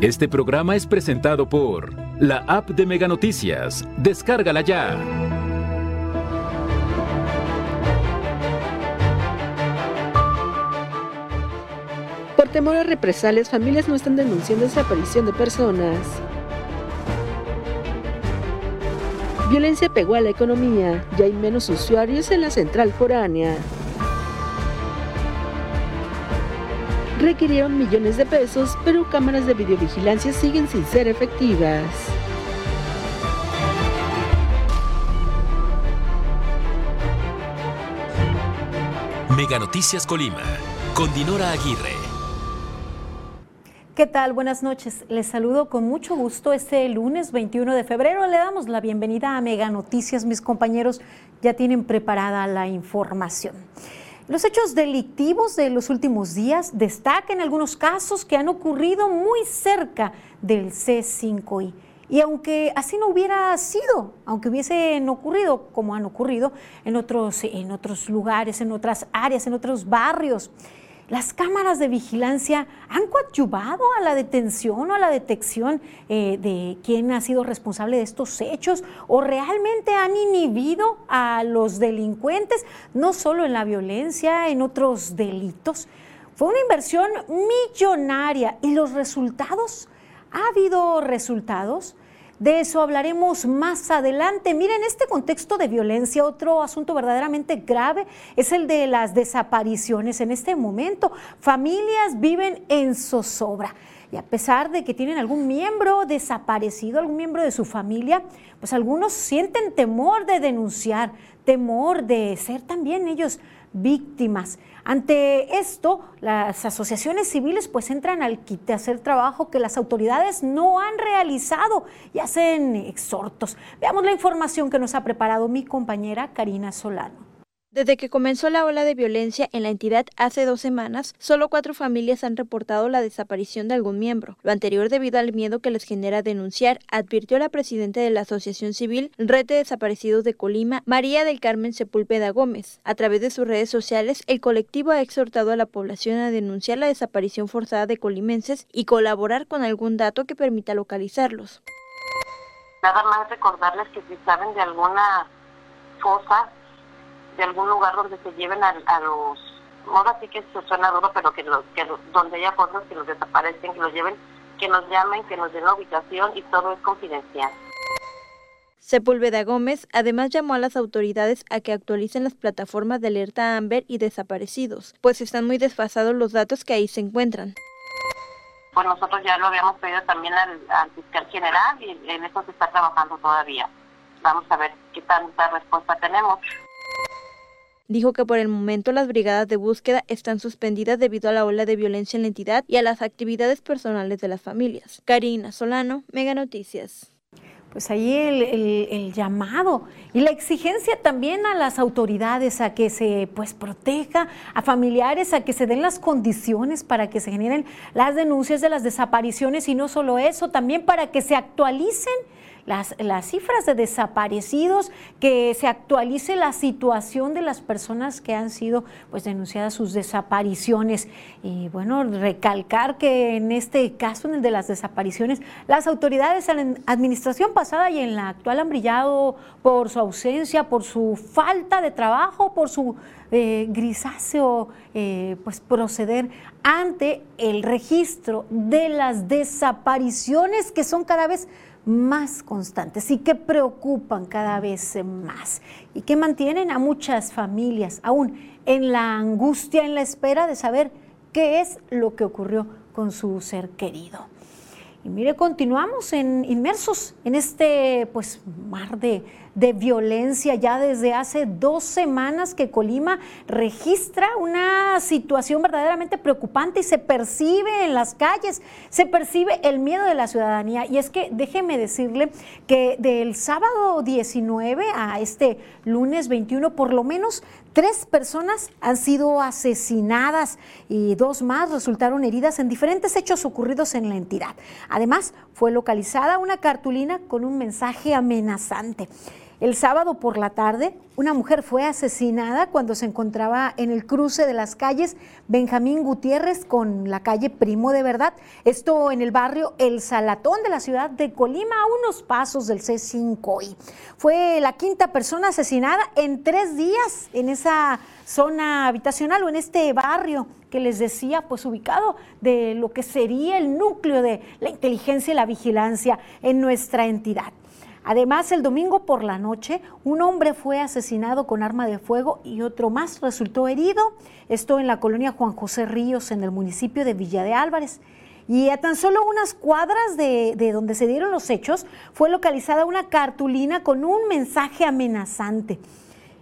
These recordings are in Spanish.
Este programa es presentado por la app de Mega Noticias. Descárgala ya. Por temor a represalias, familias no están denunciando desaparición de personas. Violencia pegó a la economía, ya hay menos usuarios en la central foránea. Requirieron millones de pesos, pero cámaras de videovigilancia siguen sin ser efectivas. Mega Noticias Colima, con Dinora Aguirre. ¿Qué tal? Buenas noches. Les saludo con mucho gusto este lunes 21 de febrero. Le damos la bienvenida a Mega Noticias. Mis compañeros ya tienen preparada la información. Los hechos delictivos de los últimos días destacan algunos casos que han ocurrido muy cerca del C5I. Y aunque así no hubiera sido, aunque hubiesen ocurrido como han ocurrido en otros, en otros lugares, en otras áreas, en otros barrios, las cámaras de vigilancia han coadyuvado a la detención o a la detección eh, de quién ha sido responsable de estos hechos o realmente han inhibido a los delincuentes, no solo en la violencia, en otros delitos. Fue una inversión millonaria y los resultados, ¿ha habido resultados? De eso hablaremos más adelante. Miren, este contexto de violencia, otro asunto verdaderamente grave es el de las desapariciones. En este momento, familias viven en zozobra. Y a pesar de que tienen algún miembro desaparecido, algún miembro de su familia, pues algunos sienten temor de denunciar, temor de ser también ellos víctimas. Ante esto, las asociaciones civiles pues entran al quite a hacer trabajo que las autoridades no han realizado y hacen exhortos. Veamos la información que nos ha preparado mi compañera Karina Solano. Desde que comenzó la ola de violencia en la entidad hace dos semanas, solo cuatro familias han reportado la desaparición de algún miembro. Lo anterior debido al miedo que les genera denunciar, advirtió la presidenta de la Asociación Civil Red de Desaparecidos de Colima, María del Carmen Sepúlveda Gómez. A través de sus redes sociales, el colectivo ha exhortado a la población a denunciar la desaparición forzada de colimenses y colaborar con algún dato que permita localizarlos. Nada más recordarles que si saben de alguna fosa de algún lugar donde se lleven a, los, ahora sí que se suena duro, pero que, los, que donde haya cosas que los desaparecen, que los lleven, que nos llamen, que nos den la ubicación y todo es confidencial. Sepúlveda Gómez además llamó a las autoridades a que actualicen las plataformas de alerta Amber y desaparecidos, pues están muy desfasados los datos que ahí se encuentran. Pues nosotros ya lo habíamos pedido también al, al fiscal general y en eso se está trabajando todavía. Vamos a ver qué tanta respuesta tenemos. Dijo que por el momento las brigadas de búsqueda están suspendidas debido a la ola de violencia en la entidad y a las actividades personales de las familias. Karina Solano, Mega Noticias pues ahí el, llamado y la exigencia también a las autoridades a que se pues proteja a familiares, a que se den las condiciones para que se generen las denuncias de las desapariciones y no solo eso, también para que se actualicen las, cifras de desaparecidos, que se actualice la situación de las personas que han sido pues, denunciadas sus desapariciones. Y bueno, recalcar que en este caso, en el de las desapariciones, las autoridades en la administración pasada y en la actual han brillado por su ausencia, por su falta de trabajo, por su eh, grisáceo eh, pues proceder ante el registro de las desapariciones que son cada vez más constantes y que preocupan cada vez más y que mantienen a muchas familias aún en la angustia, en la espera de saber qué es lo que ocurrió con su ser querido. Y mire, continuamos en, inmersos en este pues, mar de, de violencia ya desde hace dos semanas que Colima registra una situación verdaderamente preocupante y se percibe en las calles, se percibe el miedo de la ciudadanía. Y es que déjeme decirle que del sábado 19 a este lunes 21, por lo menos Tres personas han sido asesinadas y dos más resultaron heridas en diferentes hechos ocurridos en la entidad. Además, fue localizada una cartulina con un mensaje amenazante. El sábado por la tarde, una mujer fue asesinada cuando se encontraba en el cruce de las calles Benjamín Gutiérrez con la calle Primo de Verdad. Esto en el barrio El Salatón de la ciudad de Colima, a unos pasos del C5. fue la quinta persona asesinada en tres días en esa zona habitacional o en este barrio que les decía, pues ubicado de lo que sería el núcleo de la inteligencia y la vigilancia en nuestra entidad. Además, el domingo por la noche, un hombre fue asesinado con arma de fuego y otro más resultó herido. Esto en la colonia Juan José Ríos, en el municipio de Villa de Álvarez. Y a tan solo unas cuadras de, de, donde se dieron los hechos fue localizada una cartulina con un mensaje amenazante.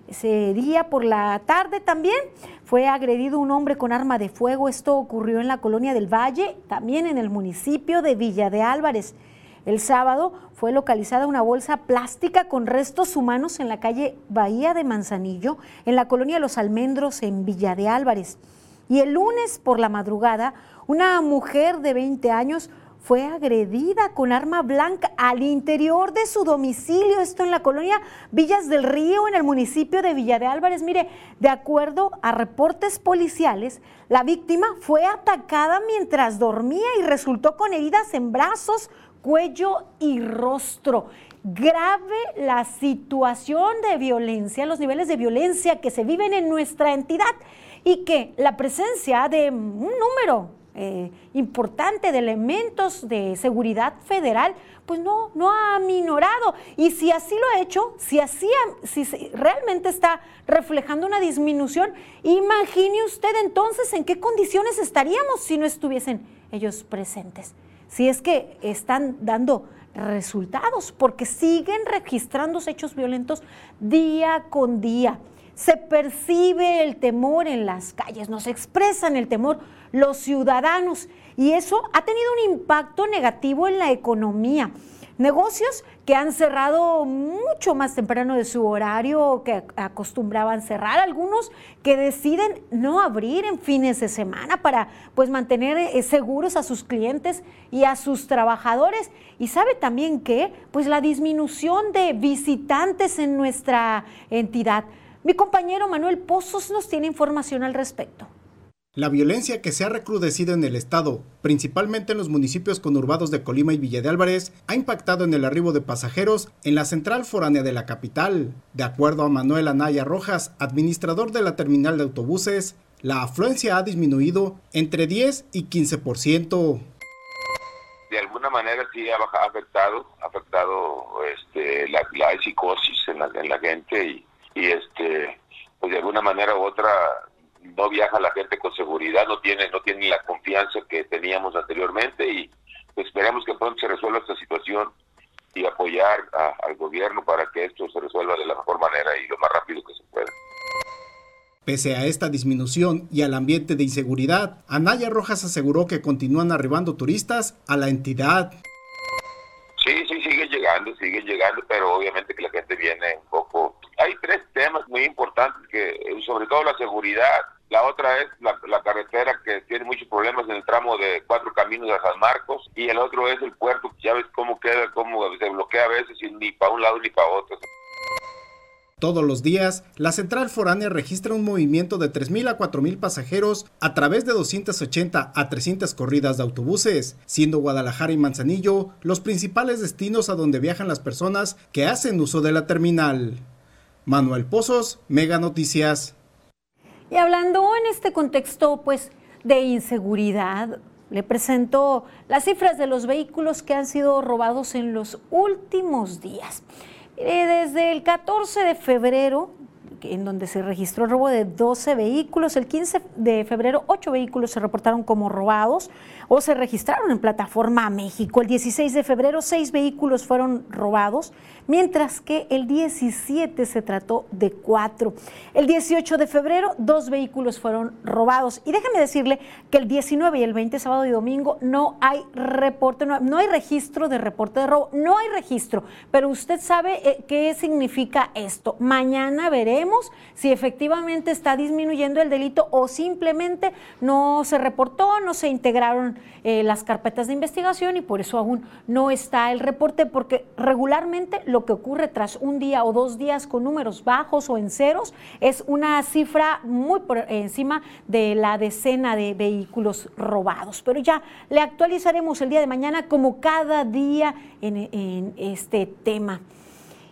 Ese día por la tarde también fue agredido un hombre con arma de fuego. Esto ocurrió en la colonia del Valle, también en el municipio de Villa de Álvarez. El sábado fue localizada una bolsa plástica con restos humanos en la calle Bahía de Manzanillo, en la colonia Los Almendros, en Villa de Álvarez. Y el lunes por la madrugada, una mujer de 20 años fue agredida con arma blanca al interior de su domicilio, esto en la colonia Villas del Río, en el municipio de Villa de Álvarez. Mire, de acuerdo a reportes policiales, la víctima fue atacada mientras dormía y resultó con heridas en brazos, cuello y rostro. Grave la situación de violencia, los niveles de violencia que se viven en nuestra entidad y que la presencia de un número eh, importante de elementos de seguridad federal, pues no, no ha aminorado. Y si así lo ha hecho, si así si realmente está reflejando una disminución, imagine usted entonces en qué condiciones estaríamos si no estuviesen ellos presentes si es que están dando resultados, porque siguen registrando hechos violentos día con día. Se percibe el temor en las calles, nos expresan el temor los ciudadanos y eso ha tenido un impacto negativo en la economía. Negocios que han cerrado mucho más temprano de su horario que acostumbraban cerrar, algunos que deciden no abrir en fines de semana para pues mantener eh, seguros a sus clientes y a sus trabajadores. Y sabe también que pues la disminución de visitantes en nuestra entidad. Mi compañero Manuel Pozos nos tiene información al respecto. La violencia que se ha recrudecido en el estado, principalmente en los municipios conurbados de Colima y Villa de Álvarez, ha impactado en el arribo de pasajeros en la central foránea de la capital. De acuerdo a Manuel Anaya Rojas, administrador de la terminal de autobuses, la afluencia ha disminuido entre 10 y 15%. De alguna manera sí ha afectado, afectado este, la, psicosis en la, en la gente y, y este, pues de alguna manera u otra no viaja la gente con seguridad, no tiene, no tiene la confianza que teníamos anteriormente y esperemos que pronto se resuelva esta situación y apoyar al gobierno para que esto se resuelva de la mejor manera y lo más rápido que se pueda. Pese a esta disminución y al ambiente de inseguridad, Anaya Rojas aseguró que continúan arribando turistas a la entidad. Sí, sí, siguen llegando, siguen llegando, pero obviamente que la gente viene un poco... Hay tres temas muy importantes, que sobre todo la seguridad, la otra es la, carretera que tiene muchos problemas en el tramo de Cuatro Caminos a San Marcos. Y el otro es el puerto, ya ves cómo queda, cómo se bloquea a veces y ni para un lado ni para otro. Todos los días, la central foránea registra un movimiento de 3.000 a 4.000 pasajeros a través de 280 a 300 corridas de autobuses, siendo Guadalajara y Manzanillo los principales destinos a donde viajan las personas que hacen uso de la terminal. Manuel Pozos, Mega Noticias. Y hablando en este contexto, pues, de inseguridad, le presento las cifras de los vehículos que han sido robados en los últimos días. desde el 14 de febrero, en donde se registró el robo de 12 vehículos, el 15 de febrero 8 vehículos se reportaron como robados o se registraron en plataforma México. El 16 de febrero 6 vehículos fueron robados mientras que el 17 se trató de cuatro. El 18 de febrero, dos vehículos fueron robados. Y déjeme decirle que el 19 y el 20, sábado y domingo, no hay reporte, no, hay registro de reporte de robo, no hay registro. Pero usted sabe eh, qué significa esto. Mañana veremos si efectivamente está disminuyendo el delito o simplemente no se reportó, no se integraron eh, las carpetas de investigación y por eso aún no está el reporte, porque regularmente lo que ocurre tras un día o dos días con números bajos o en ceros es una cifra muy por encima de la decena de vehículos robados. Pero ya le actualizaremos el día de mañana como cada día en este tema.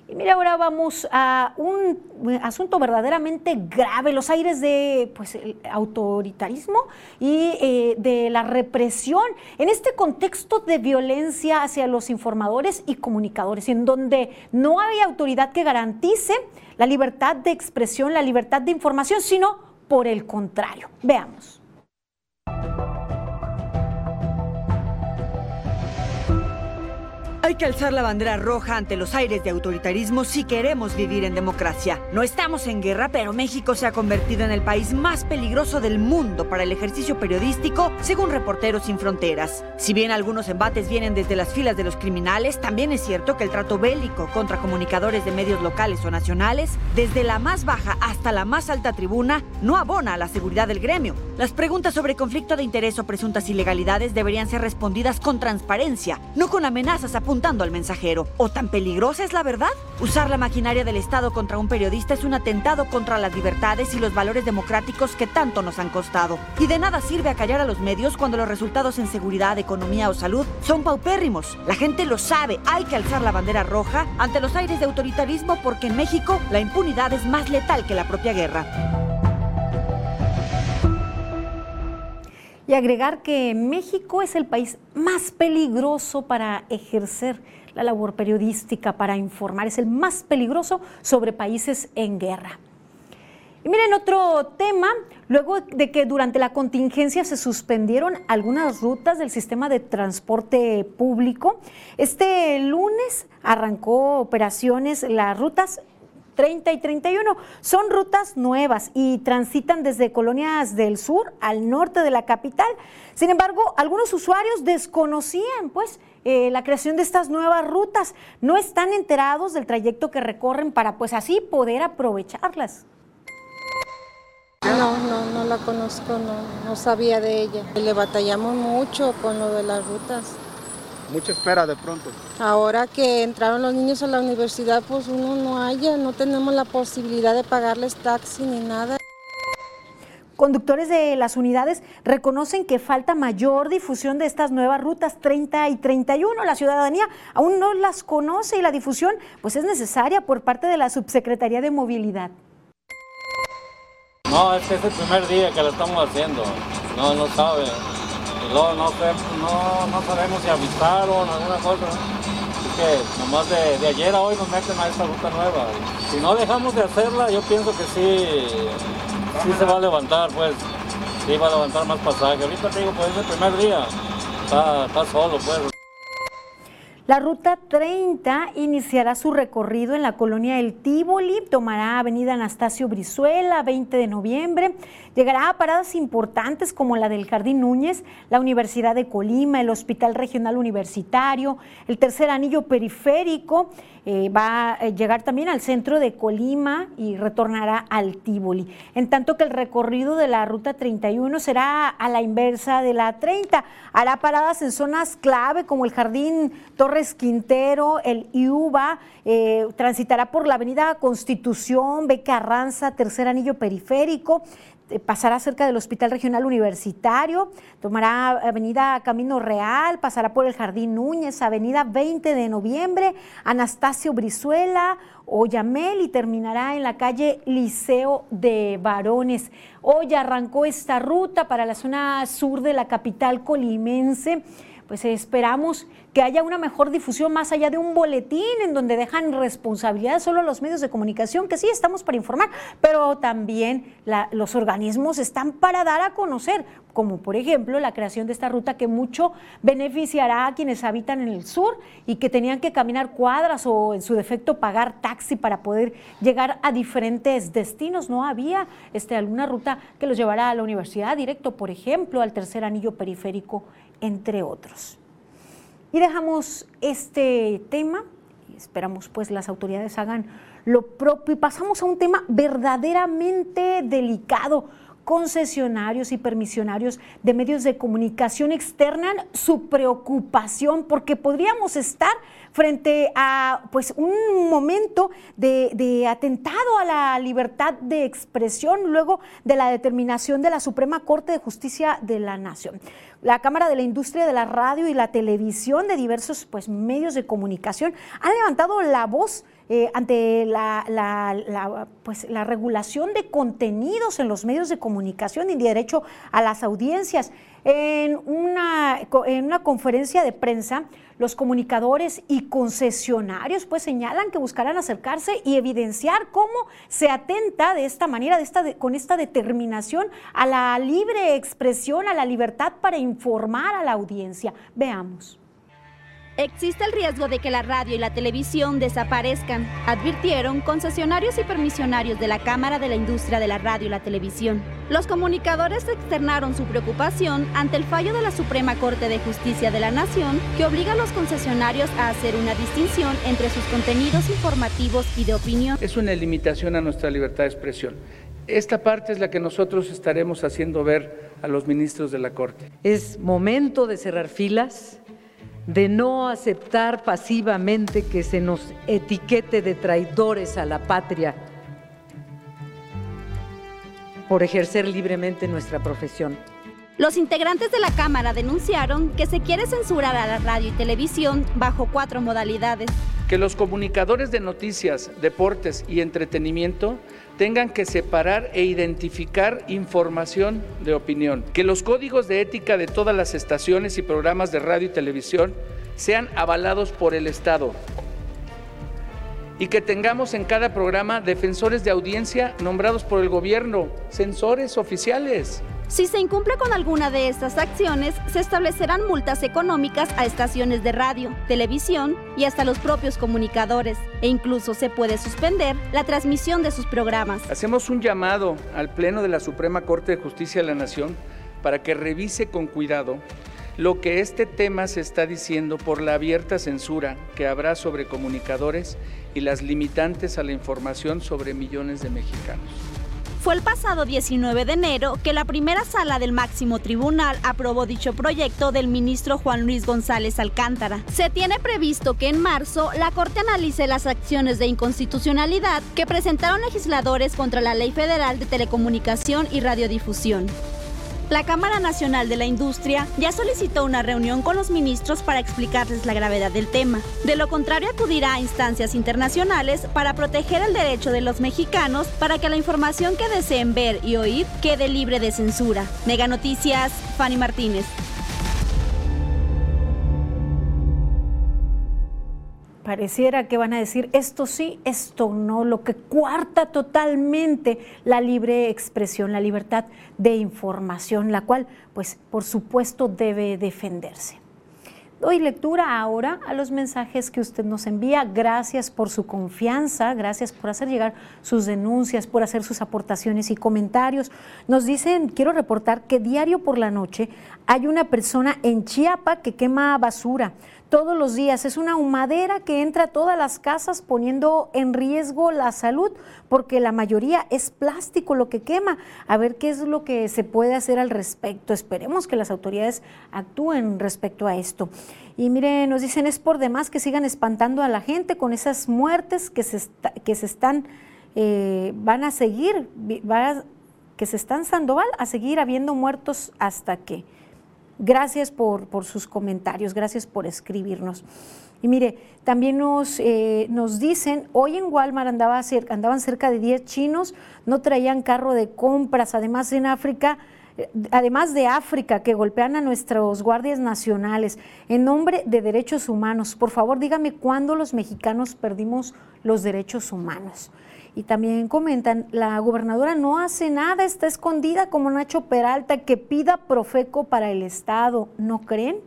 Y mira, ahora vamos a un asunto verdaderamente grave, los aires de pues, el autoritarismo y eh, de la represión en este contexto de violencia hacia los informadores y comunicadores, en donde no hay autoridad que garantice la libertad de expresión, la libertad de información, sino por el contrario. Veamos. Hay que alzar la bandera roja ante los aires de autoritarismo si queremos vivir en democracia. No estamos en guerra, pero México se ha convertido en el país más peligroso del mundo para el ejercicio periodístico, según Reporteros Sin Fronteras. Si bien algunos embates vienen desde las filas de los criminales, también es cierto que el trato bélico contra comunicadores de medios locales o nacionales, desde la más baja hasta la más alta tribuna, no abona a la seguridad del gremio. Las preguntas sobre conflicto de interés o presuntas ilegalidades deberían ser respondidas con transparencia, no con amenazas a al mensajero. ¿O tan peligrosa es la verdad? Usar la maquinaria del Estado contra un periodista es un atentado contra las libertades y los valores democráticos que tanto nos han costado. Y de nada sirve acallar a los medios cuando los resultados en seguridad, economía o salud son paupérrimos. La gente lo sabe, hay que alzar la bandera roja ante los aires de autoritarismo porque en México la impunidad es más letal que la propia guerra. Y agregar que México es el país más peligroso para ejercer la labor periodística, para informar, es el más peligroso sobre países en guerra. Y miren otro tema, luego de que durante la contingencia se suspendieron algunas rutas del sistema de transporte público, este lunes arrancó operaciones las rutas 30 y 31. Son rutas nuevas y transitan desde colonias del sur al norte de la capital. Sin embargo, algunos usuarios desconocían pues eh, la creación de estas nuevas rutas. No están enterados del trayecto que recorren para pues así poder aprovecharlas. No, no, no la conozco, no, no sabía de ella. Le batallamos mucho con lo de las rutas mucha espera de pronto. Ahora que entraron los niños a la universidad, pues uno no haya, no tenemos la posibilidad de pagarles taxi ni nada. Conductores de las unidades reconocen que falta mayor difusión de estas nuevas rutas 30 y 31. La ciudadanía aún no las conoce y la difusión pues es necesaria por parte de la Subsecretaría de Movilidad. No, es que es el primer día que lo estamos haciendo. No, no sabe no, no, no, sabemos si avisaron alguna cosa. Así que nomás de, de, ayer a hoy nos meten a esta ruta nueva. Si no dejamos de hacerla, yo pienso que sí, sí se va a levantar, pues. Sí va a levantar más pasaje. Ahorita te digo, pues es el primer día. Está, está solo, pues. La ruta 30 iniciará su recorrido en la colonia El Tívoli, tomará Avenida Anastasio Brizuela, 20 de noviembre, llegará a paradas importantes como la del Jardín Núñez, la Universidad de Colima, el Hospital Regional Universitario, el tercer anillo periférico, eh, va a llegar también al centro de Colima y retornará al Tívoli. En tanto que el recorrido de la ruta 31 será a la inversa de la 30. Hará paradas en zonas clave como el Jardín Torres Quintero, el IUBA, eh, transitará por la avenida Constitución, Beca Arranza, tercer anillo periférico, eh, pasará cerca del Hospital Regional Universitario, tomará Avenida Camino Real, pasará por el Jardín Núñez, Avenida 20 de Noviembre, Anastasio Brizuela, Oyamel y terminará en la calle Liceo de Varones. Hoy arrancó esta ruta para la zona sur de la capital colimense pues esperamos que haya una mejor difusión más allá de un boletín en donde dejan responsabilidad solo a los medios de comunicación, que sí estamos para informar, pero también los organismos están para dar a conocer, como por ejemplo la creación de esta ruta que mucho beneficiará a quienes habitan en el sur y que tenían que caminar cuadras o en su defecto pagar taxi para poder llegar a diferentes destinos. No había este, alguna ruta que los llevara a la universidad directo, por ejemplo, al tercer anillo periférico entre otros. Y dejamos este tema esperamos pues las autoridades hagan lo propio y pasamos a un tema verdaderamente delicado concesionarios y permisionarios de medios de comunicación externan su preocupación porque podríamos estar frente a pues un momento de, de, atentado a la libertad de expresión luego de la determinación de la Suprema Corte de Justicia de la Nación. La Cámara de la Industria de la Radio y la Televisión de diversos pues, medios de comunicación han levantado la voz eh, ante la, pues, la regulación de contenidos en los medios de comunicación y derecho a las audiencias. En una, en una conferencia de prensa, los comunicadores y concesionarios pues señalan que buscarán acercarse y evidenciar cómo se atenta de esta manera, de esta, con esta determinación a la libre expresión, a la libertad para informar a la audiencia. Veamos. Existe el riesgo de que la radio y la televisión desaparezcan, advirtieron concesionarios y permisionarios de la Cámara de la Industria de la Radio y la Televisión. Los comunicadores externaron su preocupación ante el fallo de la Suprema Corte de Justicia de la Nación que obliga a los concesionarios a hacer una distinción entre sus contenidos informativos y de opinión. Es una limitación a nuestra libertad de expresión. Esta parte es la que nosotros estaremos haciendo ver a los ministros de la Corte. Es momento de cerrar filas de no aceptar pasivamente que se nos etiquete de traidores a la patria por ejercer libremente nuestra profesión. Los integrantes de la Cámara denunciaron que se quiere censurar a la radio y televisión bajo cuatro modalidades. Que los comunicadores de noticias, deportes y entretenimiento tengan que separar e identificar información de opinión, que los códigos de ética de todas las estaciones y programas de radio y televisión sean avalados por el Estado y que tengamos en cada programa defensores de audiencia nombrados por el gobierno, censores oficiales. Si se incumple con alguna de estas acciones, se establecerán multas económicas a estaciones de radio, televisión y hasta los propios comunicadores, e incluso se puede suspender la transmisión de sus programas. Hacemos un llamado al Pleno de la Suprema Corte de Justicia de la Nación para que revise con cuidado lo que este tema se está diciendo por la abierta censura que habrá sobre comunicadores y las limitantes a la información sobre millones de mexicanos. Fue el pasado 19 de enero que la primera sala del máximo tribunal aprobó dicho proyecto del ministro Juan Luis González Alcántara. Se tiene previsto que en marzo la Corte analice las acciones de inconstitucionalidad que presentaron legisladores contra la Ley Federal de Telecomunicación y Radiodifusión. La Cámara Nacional de la Industria ya solicitó una reunión con los ministros para explicarles la gravedad del tema. De lo contrario, acudirá a instancias internacionales para proteger el derecho de los mexicanos para que la información que deseen ver y oír quede libre de censura. Mega Noticias, Fanny Martínez. Pareciera que van a decir esto sí, esto no, lo que cuarta totalmente la libre expresión, la libertad de información, la cual, pues, por supuesto, debe defenderse. Doy lectura ahora a los mensajes que usted nos envía. Gracias por su confianza, gracias por hacer llegar sus denuncias, por hacer sus aportaciones y comentarios. Nos dicen, quiero reportar que diario por la noche hay una persona en Chiapa que quema basura todos los días. Es una humadera que entra a todas las casas poniendo en riesgo la salud porque la mayoría es plástico lo que quema. A ver qué es lo que se puede hacer al respecto. Esperemos que las autoridades actúen respecto a esto. Y mire, nos dicen es por demás que sigan espantando a la gente con esas muertes que se, que se están, eh, van a seguir, que se están Sandoval a seguir habiendo muertos hasta que Gracias por, sus comentarios, gracias por escribirnos. Y mire, también nos, eh, nos dicen, hoy en Walmart andaba cerca, andaban cerca de 10 chinos, no traían carro de compras, además en África, eh, además de África, que golpean a nuestros guardias nacionales en nombre de derechos humanos. Por favor, dígame cuándo los mexicanos perdimos los derechos humanos. Y también comentan, la gobernadora no hace nada, está escondida como Nacho Peralta, que pida Profeco para el Estado, ¿no creen?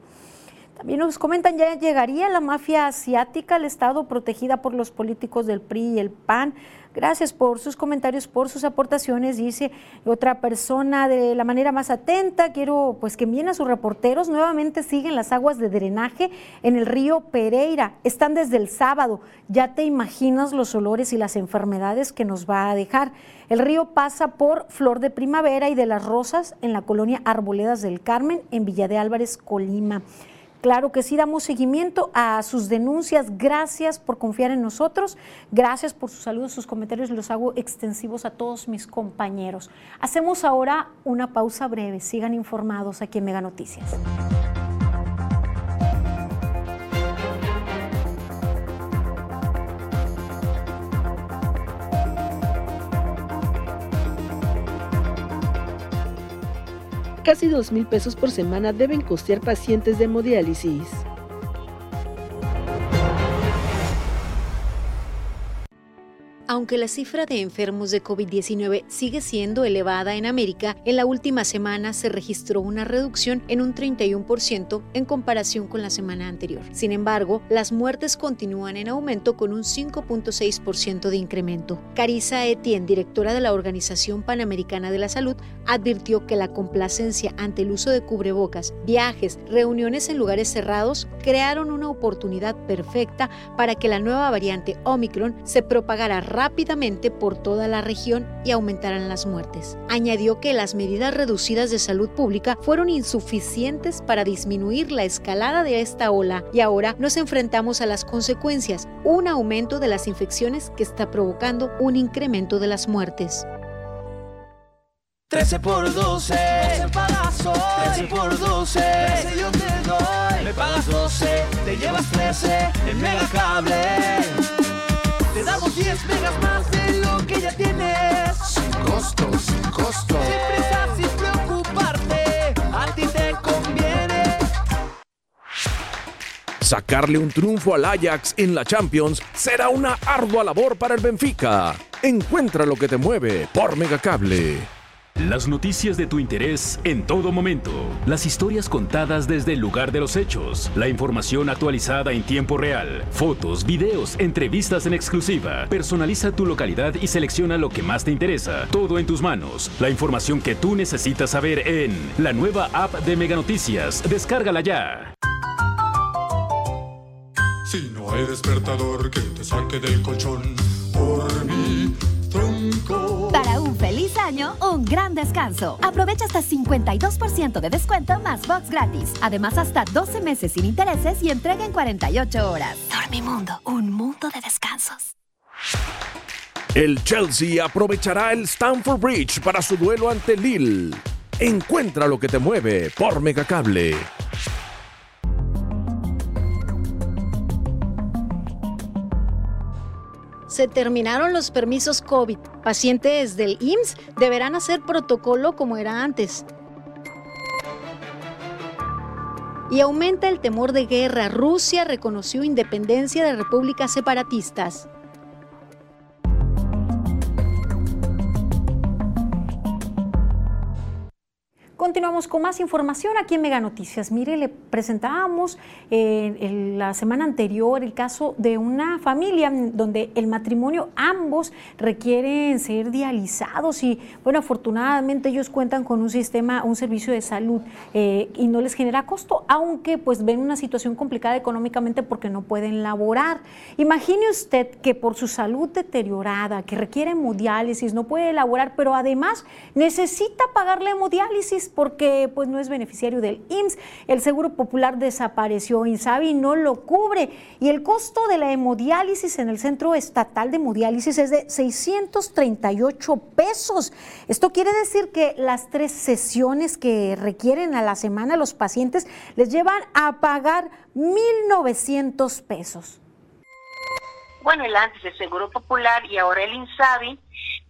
También nos comentan, ya llegaría la mafia asiática al Estado protegida por los políticos del PRI y el PAN. Gracias por sus comentarios, por sus aportaciones. Dice otra persona de la manera más atenta, quiero pues que envíen a sus reporteros. Nuevamente siguen las aguas de drenaje en el río Pereira. Están desde el sábado. Ya te imaginas los olores y las enfermedades que nos va a dejar. El río pasa por Flor de Primavera y de las Rosas en la colonia Arboledas del Carmen en Villa de Álvarez, Colima. Claro que sí, damos seguimiento a sus denuncias. Gracias por confiar en nosotros. Gracias por sus saludos, sus comentarios. Los hago extensivos a todos mis compañeros. Hacemos ahora una pausa breve. Sigan informados aquí en Mega Noticias. Casi dos mil pesos por semana deben costear pacientes de hemodiálisis. Aunque la cifra de enfermos de COVID-19 sigue siendo elevada en América, en la última semana se registró una reducción en un 31% en comparación con la semana anterior. Sin embargo, las muertes continúan en aumento con un 5.6% de incremento. Carissa Etienne, directora de la Organización Panamericana de la Salud, advirtió que la complacencia ante el uso de cubrebocas, viajes, reuniones en lugares cerrados crearon una oportunidad perfecta para que la nueva variante Omicron se propagara rápidamente por toda la región y aumentaran las muertes. Añadió que las medidas reducidas de salud pública fueron insuficientes para disminuir la escalada de esta ola y ahora nos enfrentamos a las consecuencias, un aumento de las infecciones que está provocando un incremento de las muertes. 13 por 12, 13 por 12, 13 yo te doy. Me pagas 12, te llevas 13 en Megacable. Te damos 10 megas más de lo que ya tienes. Sin costo, sin costo. Sin prisa, sin preocuparte. A ti te conviene. Sacarle un triunfo al Ajax en la Champions será una ardua labor para el Benfica. Encuentra lo que te mueve por Megacable. Las noticias de tu interés en todo momento. Las historias contadas desde el lugar de los hechos. La información actualizada en tiempo real. Fotos, videos, entrevistas en exclusiva. Personaliza tu localidad y selecciona lo que más te interesa. Todo en tus manos. La información que tú necesitas saber en la nueva app de Mega Noticias. Descárgala ya. Si no hay despertador que te saque del colchón por mi tronco. Para un año, un gran descanso. Aprovecha hasta 52% de descuento más box gratis. Además, hasta 12 meses sin intereses y entrega en 48 horas. Dormimundo, un mundo de descansos. El Chelsea aprovechará el Stamford Bridge para su duelo ante Lille. Encuentra lo que te mueve por Megacable. Se terminaron los permisos COVID. Pacientes del IMSS deberán hacer protocolo como era antes. Y aumenta el temor de guerra. Rusia reconoció independencia de repúblicas separatistas. Continuamos con más información aquí en Mega Noticias. Mire, le presentábamos eh, en la semana anterior el caso de una familia donde el matrimonio ambos requieren ser dializados y bueno, afortunadamente ellos cuentan con un sistema, un servicio de salud eh, y no les genera costo, aunque pues ven una situación complicada económicamente porque no pueden laborar. Imagine usted que por su salud deteriorada, que requiere hemodiálisis, no puede laborar, pero además necesita pagar la hemodiálisis porque pues no es beneficiario del IMSS. El Seguro Popular desapareció, INSABI no lo cubre y el costo de la hemodiálisis en el Centro Estatal de Hemodiálisis es de 638 pesos. Esto quiere decir que las tres sesiones que requieren a la semana los pacientes les llevan a pagar 1.900 pesos. Bueno, el antes el Seguro Popular y ahora el INSABI,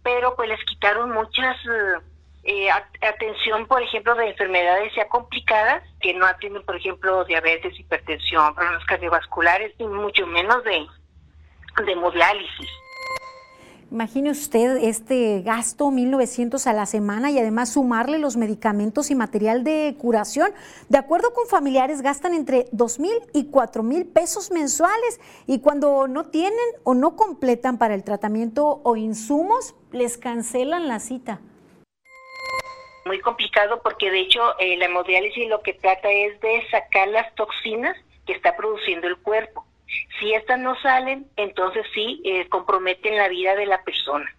pero pues les quitaron muchas... eh, eh, atención, por ejemplo, de enfermedades ya complicadas, que no atienden, por ejemplo, diabetes, hipertensión, problemas cardiovasculares y mucho menos de, de hemodiálisis. Imagine usted este gasto, 1.900 a la semana y además sumarle los medicamentos y material de curación. De acuerdo con familiares, gastan entre 2.000 y 4.000 pesos mensuales y cuando no tienen o no completan para el tratamiento o insumos, les cancelan la cita. Muy complicado porque de hecho eh, la hemodiálisis lo que trata es de sacar las toxinas que está produciendo el cuerpo. Si estas no salen, entonces sí eh, comprometen la vida de la persona.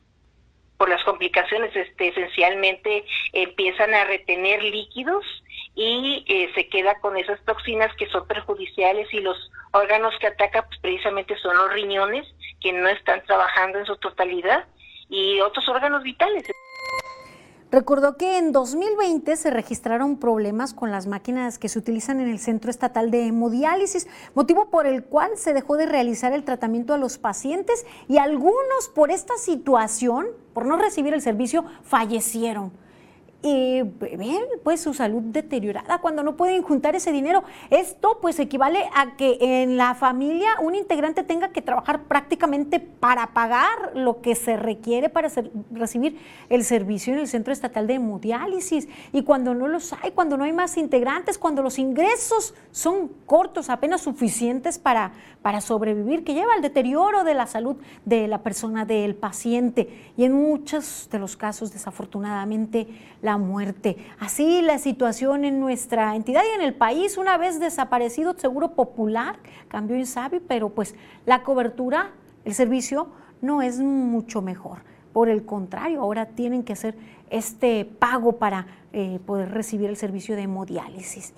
Por las complicaciones, este, esencialmente empiezan a retener líquidos y eh, se queda con esas toxinas que son perjudiciales y los órganos que ataca pues, precisamente son los riñones que no están trabajando en su totalidad y otros órganos vitales. Recordó que en 2020 se registraron problemas con las máquinas que se utilizan en el Centro Estatal de Hemodiálisis, motivo por el cual se dejó de realizar el tratamiento a los pacientes y algunos por esta situación, por no recibir el servicio, fallecieron y ven pues su salud deteriorada cuando no pueden juntar ese dinero. Esto pues equivale a que en la familia un integrante tenga que trabajar prácticamente para pagar lo que se requiere para recibir el servicio en el Centro Estatal de Hemodiálisis. Y cuando no los hay, cuando no hay más integrantes, cuando los ingresos son cortos, apenas suficientes para, para sobrevivir, que lleva al deterioro de la salud de la persona, del paciente. Y en muchos de los casos, desafortunadamente, la muerte. Así la situación en nuestra entidad y en el país, una vez desaparecido el Seguro Popular, cambió Insabi, pero pues la cobertura, el servicio no es mucho mejor. Por el contrario, ahora tienen que hacer este pago para eh, poder recibir el servicio de hemodiálisis.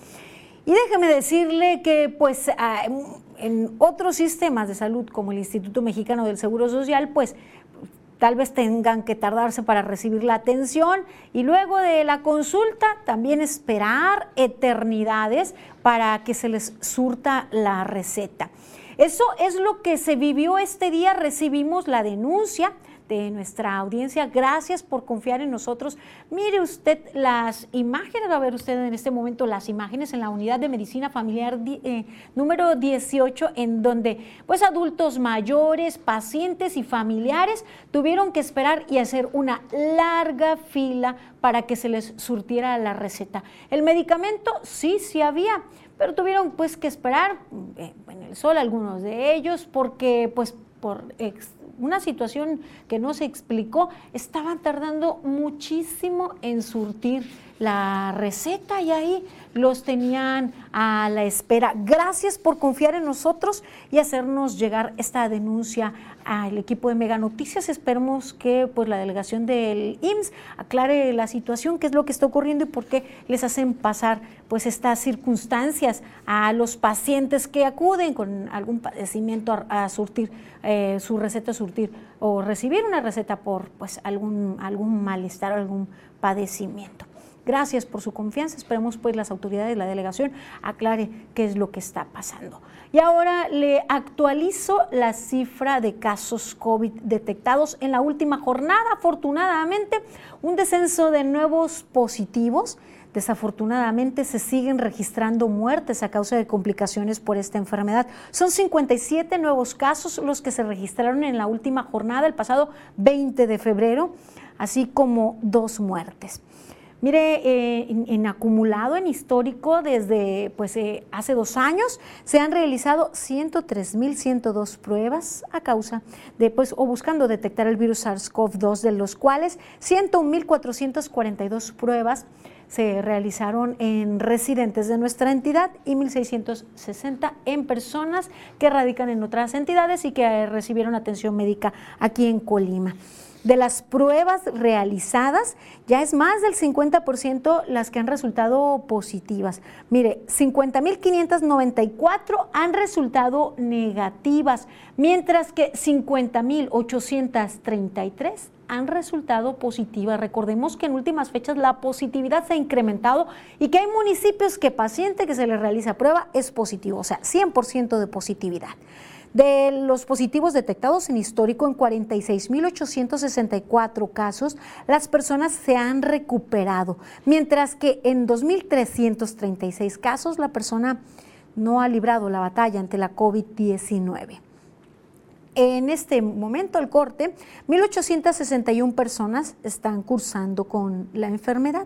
Y déjeme decirle que pues ah, en otros sistemas de salud como el Instituto Mexicano del Seguro Social, pues tal vez tengan que tardarse para recibir la atención. Y luego de la consulta también esperar eternidades para que se les surta la receta. Eso es lo que se vivió este día, recibimos la denuncia de nuestra audiencia. Gracias por confiar en nosotros. Mire usted las imágenes, va a ver usted en este momento las imágenes en la unidad de medicina familiar eh, número 18, en donde pues adultos mayores, pacientes y familiares tuvieron que esperar y hacer una larga fila para que se les surtiera la receta. El medicamento sí, sí había, pero tuvieron pues que esperar eh, en el sol algunos de ellos porque pues por una situación que no se explicó, estaban tardando muchísimo en surtir la receta y ahí los tenían a la espera. Gracias por confiar en nosotros y hacernos llegar esta denuncia al equipo de Mega Noticias. Esperemos que pues, la delegación del IMSS aclare la situación, qué es lo que está ocurriendo y por qué les hacen pasar pues, estas circunstancias a los pacientes que acuden con algún padecimiento a, surtir eh, su receta, surtir o recibir una receta por pues, algún, algún malestar o algún padecimiento. Gracias por su confianza. Esperemos pues las autoridades de la delegación aclare qué es lo que está pasando. Y ahora le actualizo la cifra de casos COVID detectados en la última jornada. Afortunadamente, un descenso de nuevos positivos. Desafortunadamente se siguen registrando muertes a causa de complicaciones por esta enfermedad. Son 57 nuevos casos los que se registraron en la última jornada, el pasado 20 de febrero, así como dos muertes. Mire, eh, en, acumulado, en histórico, desde pues, eh, hace dos años, se han realizado 103.102 pruebas a causa de, pues, o buscando detectar el virus SARS-CoV-2, de los cuales 101.442 pruebas se realizaron en residentes de nuestra entidad y 1.660 en personas que radican en otras entidades y que recibieron atención médica aquí en Colima de las pruebas realizadas, ya es más del 50% las que han resultado positivas. Mire, 50.594 han resultado negativas, mientras que 50.833 han resultado positivas. Recordemos que en últimas fechas la positividad se ha incrementado y que hay municipios que paciente que se le realiza prueba es positivo, o sea, 100% de positividad. De los positivos detectados en histórico en 46.864 casos, las personas se han recuperado, mientras que en 2.336 casos la persona no ha librado la batalla ante la COVID-19. En este momento, el corte, 1.861 personas están cursando con la enfermedad,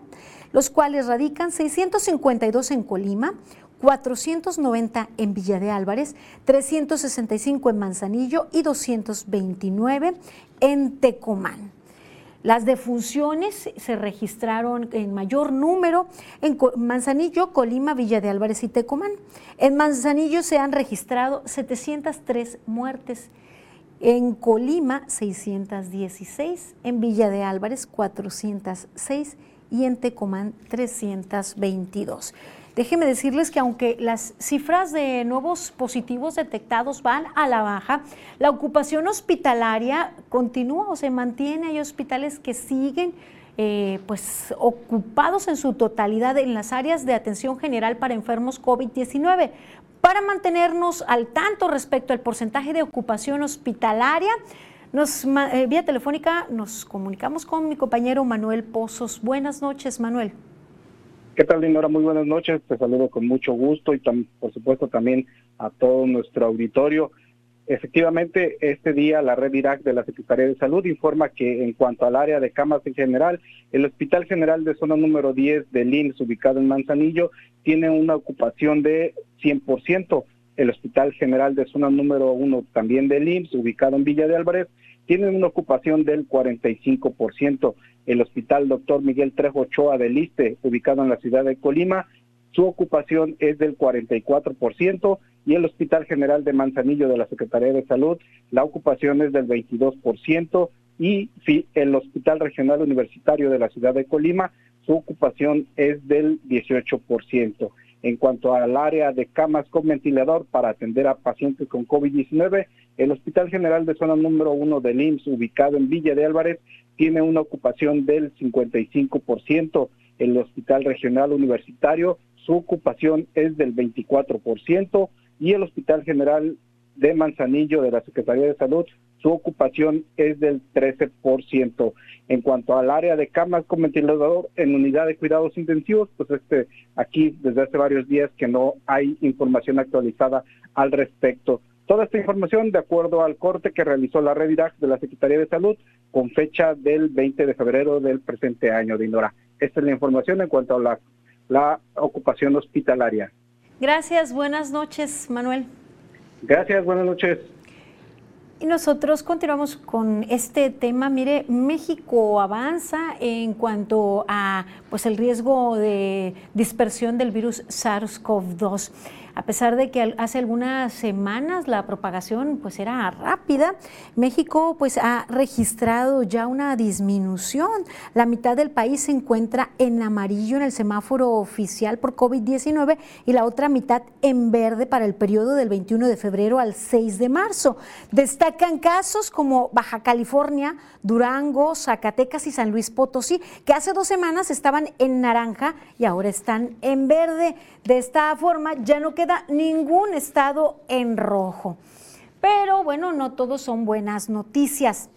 los cuales radican 652 en Colima, 490 en Villa de Álvarez, 365 en Manzanillo y 229 en Tecomán. Las defunciones se registraron en mayor número en Manzanillo, Colima, Villa de Álvarez y Tecomán. En Manzanillo se han registrado 703 muertes, en Colima 616, en Villa de Álvarez 406 y en Tecomán 322. Déjenme decirles que aunque las cifras de nuevos positivos detectados van a la baja, la ocupación hospitalaria continúa o se mantiene. Hay hospitales que siguen eh, pues, ocupados en su totalidad en las áreas de atención general para enfermos COVID-19. Para mantenernos al tanto respecto al porcentaje de ocupación hospitalaria, nos, eh, vía telefónica nos comunicamos con mi compañero Manuel Pozos. Buenas noches, Manuel. ¿Qué tal, Dinora? Muy buenas noches. Te saludo con mucho gusto y, por supuesto, también a todo nuestro auditorio. Efectivamente, este día la red Irak de la Secretaría de Salud informa que en cuanto al área de camas en general, el Hospital General de Zona número 10 de IMSS, ubicado en Manzanillo, tiene una ocupación de 100%. El Hospital General de Zona número 1 también del IMSS, ubicado en Villa de Álvarez, tiene una ocupación del 45%. El Hospital Doctor Miguel Trejo Ochoa del ISTE, ubicado en la ciudad de Colima, su ocupación es del 44% y el Hospital General de Manzanillo de la Secretaría de Salud, la ocupación es del 22% y el Hospital Regional Universitario de la ciudad de Colima, su ocupación es del 18%. En cuanto al área de camas con ventilador para atender a pacientes con COVID-19, el Hospital General de Zona número 1 del IMSS, ubicado en Villa de Álvarez, tiene una ocupación del 55%. El Hospital Regional Universitario, su ocupación es del 24%. Y el Hospital General de Manzanillo de la Secretaría de Salud, su ocupación es del 13%. En cuanto al área de camas con ventilador en unidad de cuidados intensivos, pues este aquí desde hace varios días que no hay información actualizada al respecto. Toda esta información de acuerdo al corte que realizó la red Irak de la Secretaría de Salud con fecha del 20 de febrero del presente año, Dinora. Esta es la información en cuanto a la, la ocupación hospitalaria. Gracias, buenas noches, Manuel. Gracias, buenas noches. Y nosotros continuamos con este tema. Mire, México avanza en cuanto a pues el riesgo de dispersión del virus SARS-CoV-2 a pesar de que hace algunas semanas la propagación pues era rápida, México pues ha registrado ya una disminución. La mitad del país se encuentra en amarillo en el semáforo oficial por COVID-19 y la otra mitad en verde para el periodo del 21 de febrero al 6 de marzo. Destacan casos como Baja California, Durango, Zacatecas y San Luis Potosí, que hace dos semanas estaban en naranja y ahora están en verde. De esta forma ya no queda ningún estado en rojo. Pero bueno, no todos son buenas noticias.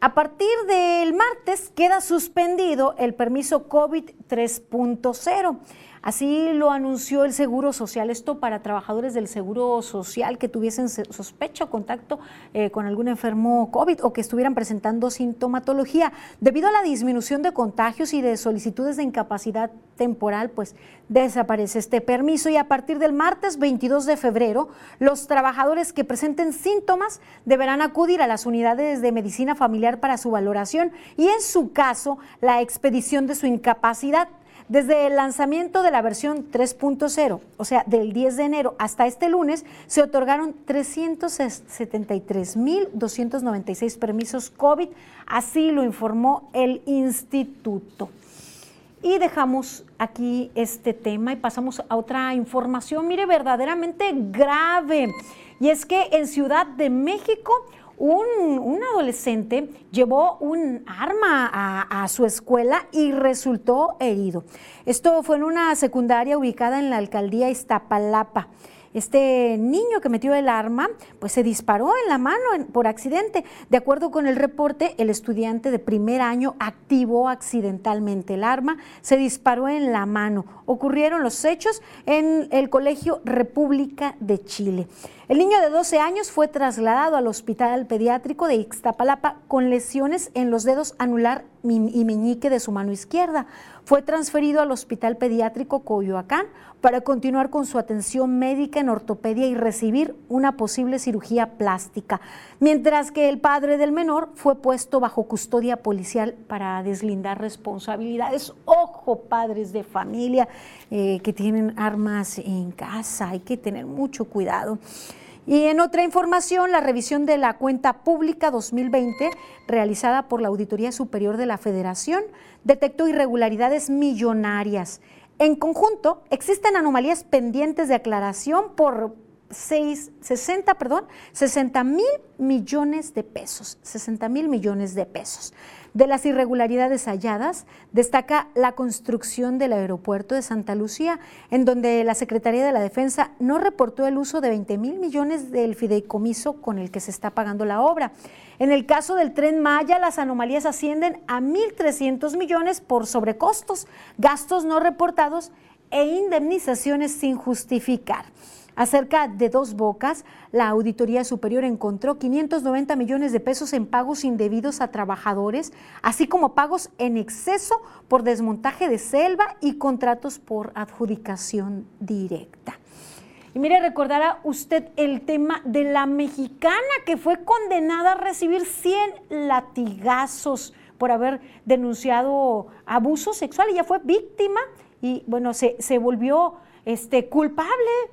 A partir del martes queda suspendido el permiso COVID 3.0. Así lo anunció el Seguro Social. Esto para trabajadores del Seguro Social que tuviesen sospecha o contacto eh, con algún enfermo COVID o que estuvieran presentando sintomatología. Debido a la disminución de contagios y de solicitudes de incapacidad temporal, pues desaparece este permiso y a partir del martes 22 de febrero, los trabajadores que presenten síntomas deberán acudir a las unidades de medicina familiar para su valoración y en su caso la expedición de su incapacidad. Desde el lanzamiento de la versión 3.0, o sea, del 10 de enero hasta este lunes, se otorgaron 373.296 permisos COVID, así lo informó el instituto. Y dejamos aquí este tema y pasamos a otra información, mire, verdaderamente grave. Y es que en Ciudad de México un, adolescente llevó un arma a, su escuela y resultó herido. Esto fue en una secundaria ubicada en la alcaldía Iztapalapa. Este niño que metió el arma, pues se disparó en la mano por accidente. De acuerdo con el reporte, el estudiante de primer año activó accidentalmente el arma, se disparó en la mano. Ocurrieron los hechos en el Colegio República de Chile. El niño de 12 años fue trasladado al hospital pediátrico de Ixtapalapa con lesiones en los dedos anular y meñique de su mano izquierda. Fue transferido al hospital pediátrico Coyoacán para continuar con su atención médica en ortopedia y recibir una posible cirugía plástica, mientras que el padre del menor fue puesto bajo custodia policial para deslindar responsabilidades. Ojo, padres de familia eh, que tienen armas en casa, hay que tener mucho cuidado. Y en otra información, la revisión de la cuenta pública 2020 realizada por la Auditoría Superior de la Federación detectó irregularidades millonarias. En conjunto, existen anomalías pendientes de aclaración por 6, 60, perdón, 60 mil millones de pesos, 60 mil millones de pesos. De las irregularidades halladas, destaca la construcción del aeropuerto de Santa Lucía, en donde la Secretaría de la Defensa no reportó el uso de 20 mil millones del fideicomiso con el que se está pagando la obra. En el caso del tren Maya, las anomalías ascienden a 1.300 millones por sobrecostos, gastos no reportados e indemnizaciones sin justificar. Acerca de dos bocas, la Auditoría Superior encontró 590 millones de pesos en pagos indebidos a trabajadores, así como pagos en exceso por desmontaje de selva y contratos por adjudicación directa. Y mire, recordará usted el tema de la mexicana que fue condenada a recibir 100 latigazos por haber denunciado abuso sexual. Ella fue víctima y bueno, se, se volvió este, culpable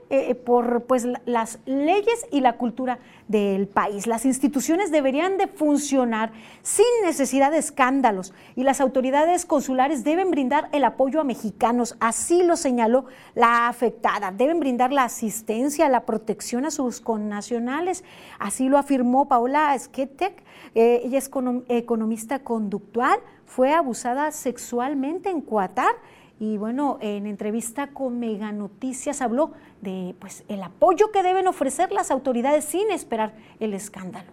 eh, eh, por pues, las leyes y la cultura del país. Las instituciones deberían de funcionar sin necesidad de escándalos y las autoridades consulares deben brindar el apoyo a mexicanos, así lo señaló la afectada. Deben brindar la asistencia, la protección a sus connacionales, así lo afirmó Paola Sketek, eh, ella es economista conductual, fue abusada sexualmente en Qatar y bueno, en entrevista con Mega Noticias habló de pues el apoyo que deben ofrecer las autoridades sin esperar el escándalo.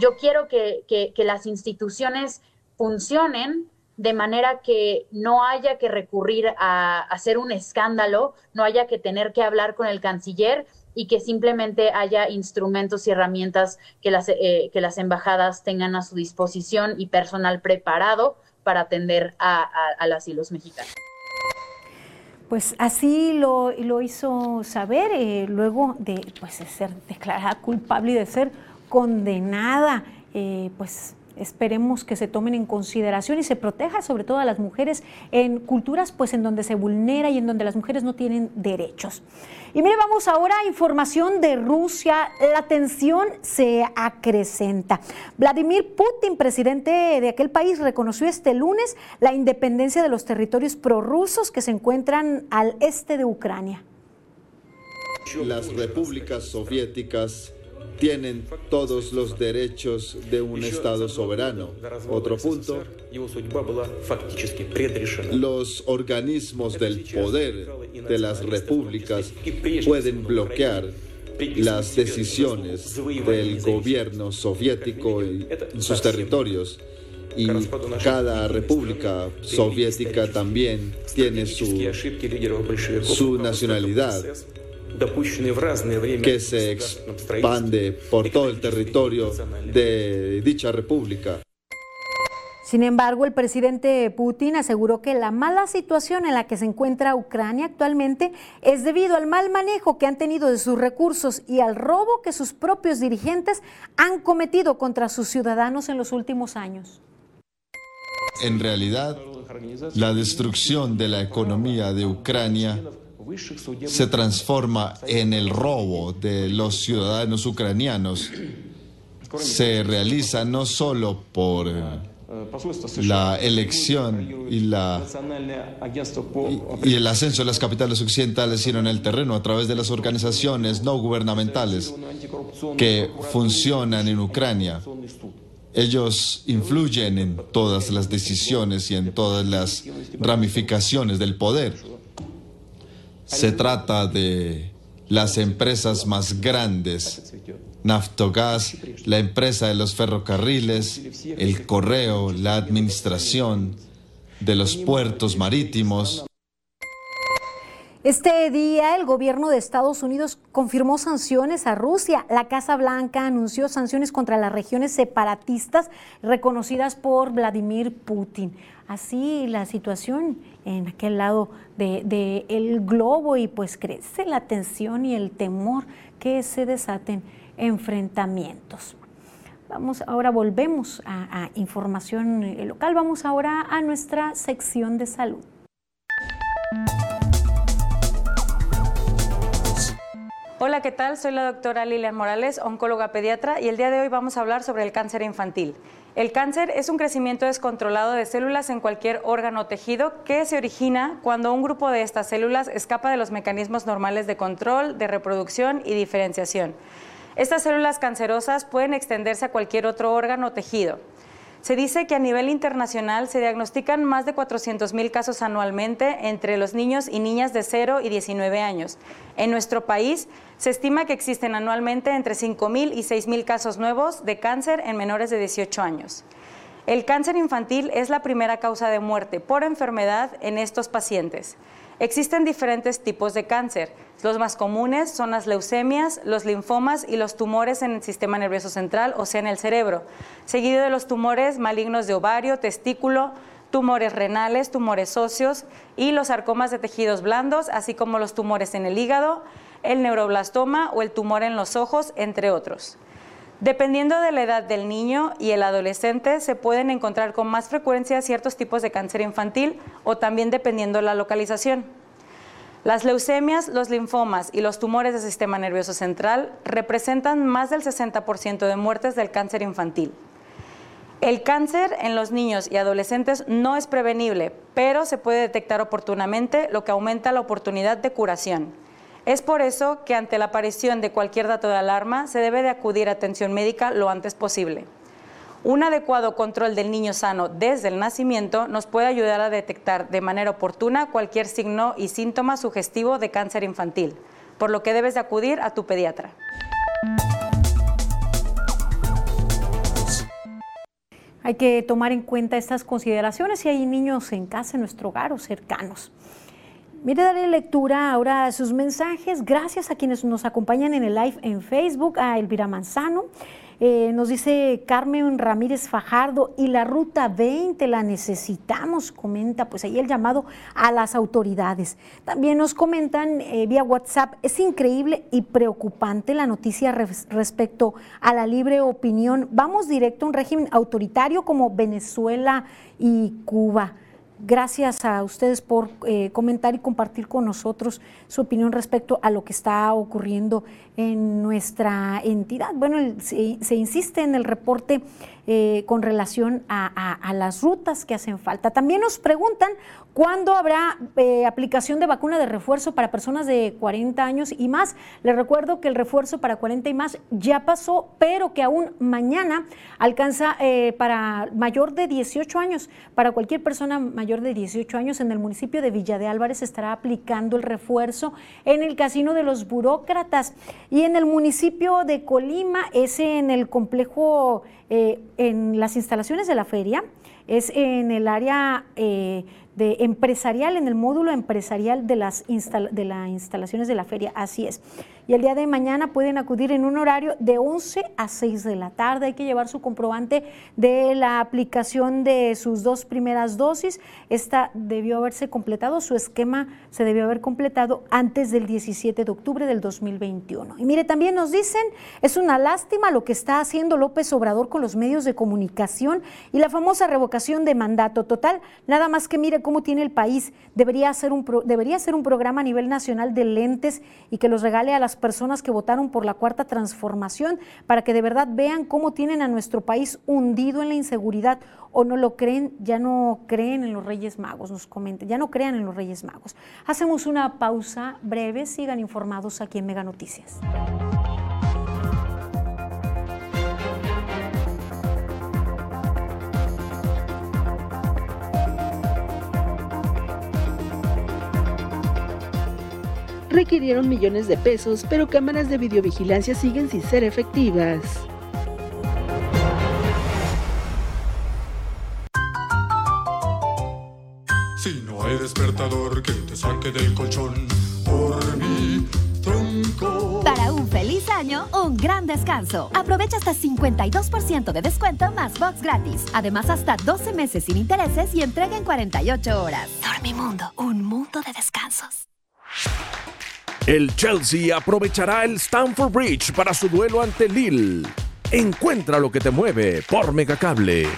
Yo quiero que, las instituciones funcionen de manera que no haya que recurrir a, hacer un escándalo, no haya que tener que hablar con el canciller y que simplemente haya instrumentos y herramientas que las, eh, que las embajadas tengan a su disposición y personal preparado para atender a, las y los mexicanos. Pues así lo, hizo saber eh, luego de, pues, ser declarada culpable y de ser condenada. Eh, pues esperemos que se tomen en consideración y se proteja sobre todo a las mujeres en culturas pues en donde se vulnera y en donde las mujeres no tienen derechos. Y mire, vamos ahora a información de Rusia. La tensión se acrecenta. Vladimir Putin, presidente de aquel país, reconoció este lunes la independencia de los territorios prorrusos que se encuentran al este de Ucrania. Las repúblicas soviéticas tienen todos los derechos de un Estado soberano. Otro punto, los organismos del poder de las repúblicas pueden bloquear las decisiones del gobierno soviético en sus territorios. y cada república soviética también tiene su, su nacionalidad que se expande por todo el territorio de dicha república. Sin embargo, el presidente Putin aseguró que la mala situación en la que se encuentra Ucrania actualmente es debido al mal manejo que han tenido de sus recursos y al robo que sus propios dirigentes han cometido contra sus ciudadanos en los últimos años. En realidad, la destrucción de la economía de Ucrania se transforma en el robo de los ciudadanos ucranianos se realiza no solo por eh, la elección y, la, y, el ascenso de las capitales occidentales, sino en el terreno a través de las organizaciones no gubernamentales que funcionan en Ucrania. Ellos influyen en todas las decisiones y en todas las ramificaciones del poder. Se trata de las empresas más grandes, Naftogás, la empresa de los ferrocarriles, el correo, la administración de los puertos marítimos. Este día el gobierno de Estados Unidos confirmó sanciones a Rusia. La Casa Blanca anunció sanciones contra las regiones separatistas reconocidas por Vladimir Putin. Así la situación en aquel lado del de, globo y pues crece la tensión y el temor que se desaten enfrentamientos. Vamos, ahora volvemos a información local. Vamos ahora a nuestra sección de salud. Hola, ¿qué tal? Soy la doctora Lilian Morales, oncóloga pediatra, y el día de hoy vamos a hablar sobre el cáncer infantil. El cáncer es un crecimiento descontrolado de células en cualquier órgano o tejido que se origina cuando un grupo de estas células escapa de los mecanismos normales de control, de reproducción y diferenciación. Estas células cancerosas pueden extenderse a cualquier otro órgano o tejido. Se dice que a nivel internacional se diagnostican más de 400.000 casos anualmente entre los niños y niñas de 0 y 19 años. En nuestro país se estima que existen anualmente entre 5.000 y 6.000 casos nuevos de cáncer en menores de 18 años. El cáncer infantil es la primera causa de muerte por enfermedad en estos pacientes. Existen diferentes tipos de cáncer. Los más comunes son las leucemias, los linfomas y los tumores en el sistema nervioso central, o sea, en el cerebro, seguido de los tumores malignos de ovario, testículo, tumores renales, tumores óseos y los sarcomas de tejidos blandos, así como los tumores en el hígado, el neuroblastoma o el tumor en los ojos, entre otros. Dependiendo de la edad del niño y el adolescente, se pueden encontrar con más frecuencia ciertos tipos de cáncer infantil o también dependiendo de la localización. Las leucemias, los linfomas y los tumores del sistema nervioso central representan más del 60% de muertes del cáncer infantil. El cáncer en los niños y adolescentes no es prevenible, pero se puede detectar oportunamente, lo que aumenta la oportunidad de curación. Es por eso que ante la aparición de cualquier dato de alarma se debe de acudir a atención médica lo antes posible. Un adecuado control del niño sano desde el nacimiento nos puede ayudar a detectar de manera oportuna cualquier signo y síntoma sugestivo de cáncer infantil, por lo que debes de acudir a tu pediatra. Hay que tomar en cuenta estas consideraciones si hay niños en casa, en nuestro hogar o cercanos. Mire, daré lectura ahora a sus mensajes. Gracias a quienes nos acompañan en el live en Facebook, a Elvira Manzano. Eh, nos dice Carmen Ramírez Fajardo, y la ruta 20 la necesitamos, comenta, pues ahí el llamado a las autoridades. También nos comentan eh, vía WhatsApp, es increíble y preocupante la noticia respecto a la libre opinión. Vamos directo a un régimen autoritario como Venezuela y Cuba. Gracias a ustedes por eh, comentar y compartir con nosotros su opinión respecto a lo que está ocurriendo en nuestra entidad. Bueno, se, insiste en el reporte eh, con relación a, las rutas que hacen falta. También nos preguntan cuándo habrá eh, aplicación de vacuna de refuerzo para personas de 40 años y más. Les recuerdo que el refuerzo para 40 y más ya pasó, pero que aún mañana alcanza eh, para mayor de 18 años. Para cualquier persona mayor de 18 años en el municipio de Villa de Álvarez estará aplicando el refuerzo en el casino de los burócratas. Y en el municipio de Colima, es en el complejo, eh, en las instalaciones de la feria, es en el área de empresarial, en el módulo empresarial de las, de las instalaciones de la feria, así es y el día de mañana pueden acudir en un horario de 11 a 6 de la tarde. Hay que llevar su comprobante de la aplicación de sus dos primeras dosis. Esta debió haberse completado, su esquema se debió haber completado antes del 17 de octubre del 2021. Y mire, también nos dicen, es una lástima lo que está haciendo López Obrador con los medios de comunicación y la famosa revocación de mandato total. Nada más que mire cómo tiene el país. Debería ser un, debería ser un programa a nivel nacional de lentes y que los regale a las personas que votaron por la cuarta transformación para que de verdad vean cómo tienen a nuestro país hundido en la inseguridad o no lo creen, ya no creen en los Reyes Magos, nos comenten, ya no crean en los Reyes Magos. Hacemos una pausa breve, sigan informados aquí en Mega Noticias. Requirieron millones de pesos, pero cámaras de videovigilancia siguen sin ser efectivas. Si no hay despertador que te saque del colchón, por mi tronco. Para un feliz año, un gran descanso. Aprovecha hasta 52% de descuento más box gratis. Además, hasta 12 meses sin intereses y entrega en 48 horas. Dormimundo, un mundo de descansos. El Chelsea aprovechará el Stamford Bridge para su duelo ante Lille. Encuentra lo que te mueve por Megacable.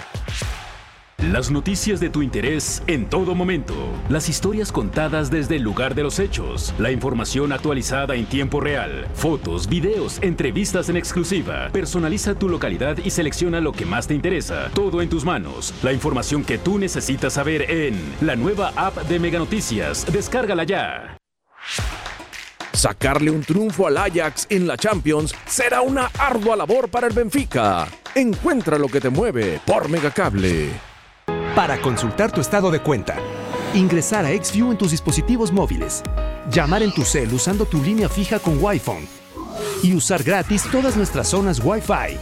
Las noticias de tu interés en todo momento. Las historias contadas desde el lugar de los hechos. La información actualizada en tiempo real. Fotos, videos, entrevistas en exclusiva. Personaliza tu localidad y selecciona lo que más te interesa. Todo en tus manos. La información que tú necesitas saber en la nueva app de Mega Noticias. Descárgala ya. Sacarle un triunfo al Ajax en la Champions será una ardua labor para el Benfica. Encuentra lo que te mueve por Megacable. Para consultar tu estado de cuenta, ingresar a XView en tus dispositivos móviles, llamar en tu cel usando tu línea fija con Wi-Fi y usar gratis todas nuestras zonas Wi-Fi.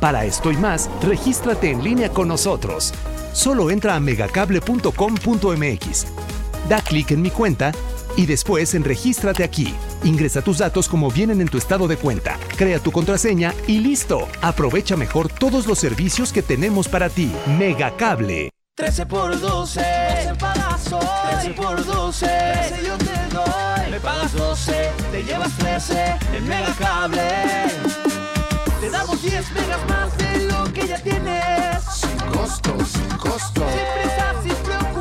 Para esto y más, regístrate en línea con nosotros. Solo entra a megacable.com.mx. Da clic en mi cuenta y después en Regístrate aquí. Ingresa tus datos como vienen en tu estado de cuenta, crea tu contraseña y listo. Aprovecha mejor todos los servicios que tenemos para ti. Megacable. 13 por 12, 12 pagas hoy. 13 por 12, 13 yo te doy. Me pagas 12, te llevas 13 en Megacable. Te damos 10 megas más de lo que ya tienes. Sin costo, sin costo. Sin prisa, sin preocuparte,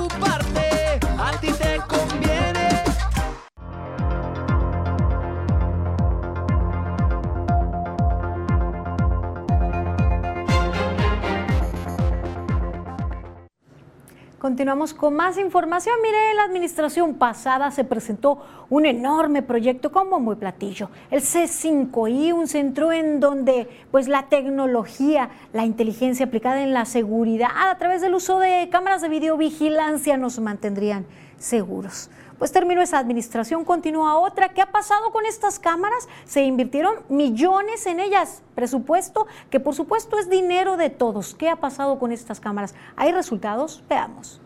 Continuamos con más información. Mire, en la administración pasada se presentó un enorme proyecto como muy platillo, el C5I, un centro en donde pues la tecnología, la inteligencia aplicada en la seguridad a través del uso de cámaras de videovigilancia nos mantendrían seguros. Pues terminó esa administración, continúa otra. ¿Qué ha pasado con estas cámaras? Se invirtieron millones en ellas, presupuesto que por supuesto es dinero de todos. ¿Qué ha pasado con estas cámaras? ¿Hay resultados? Veamos.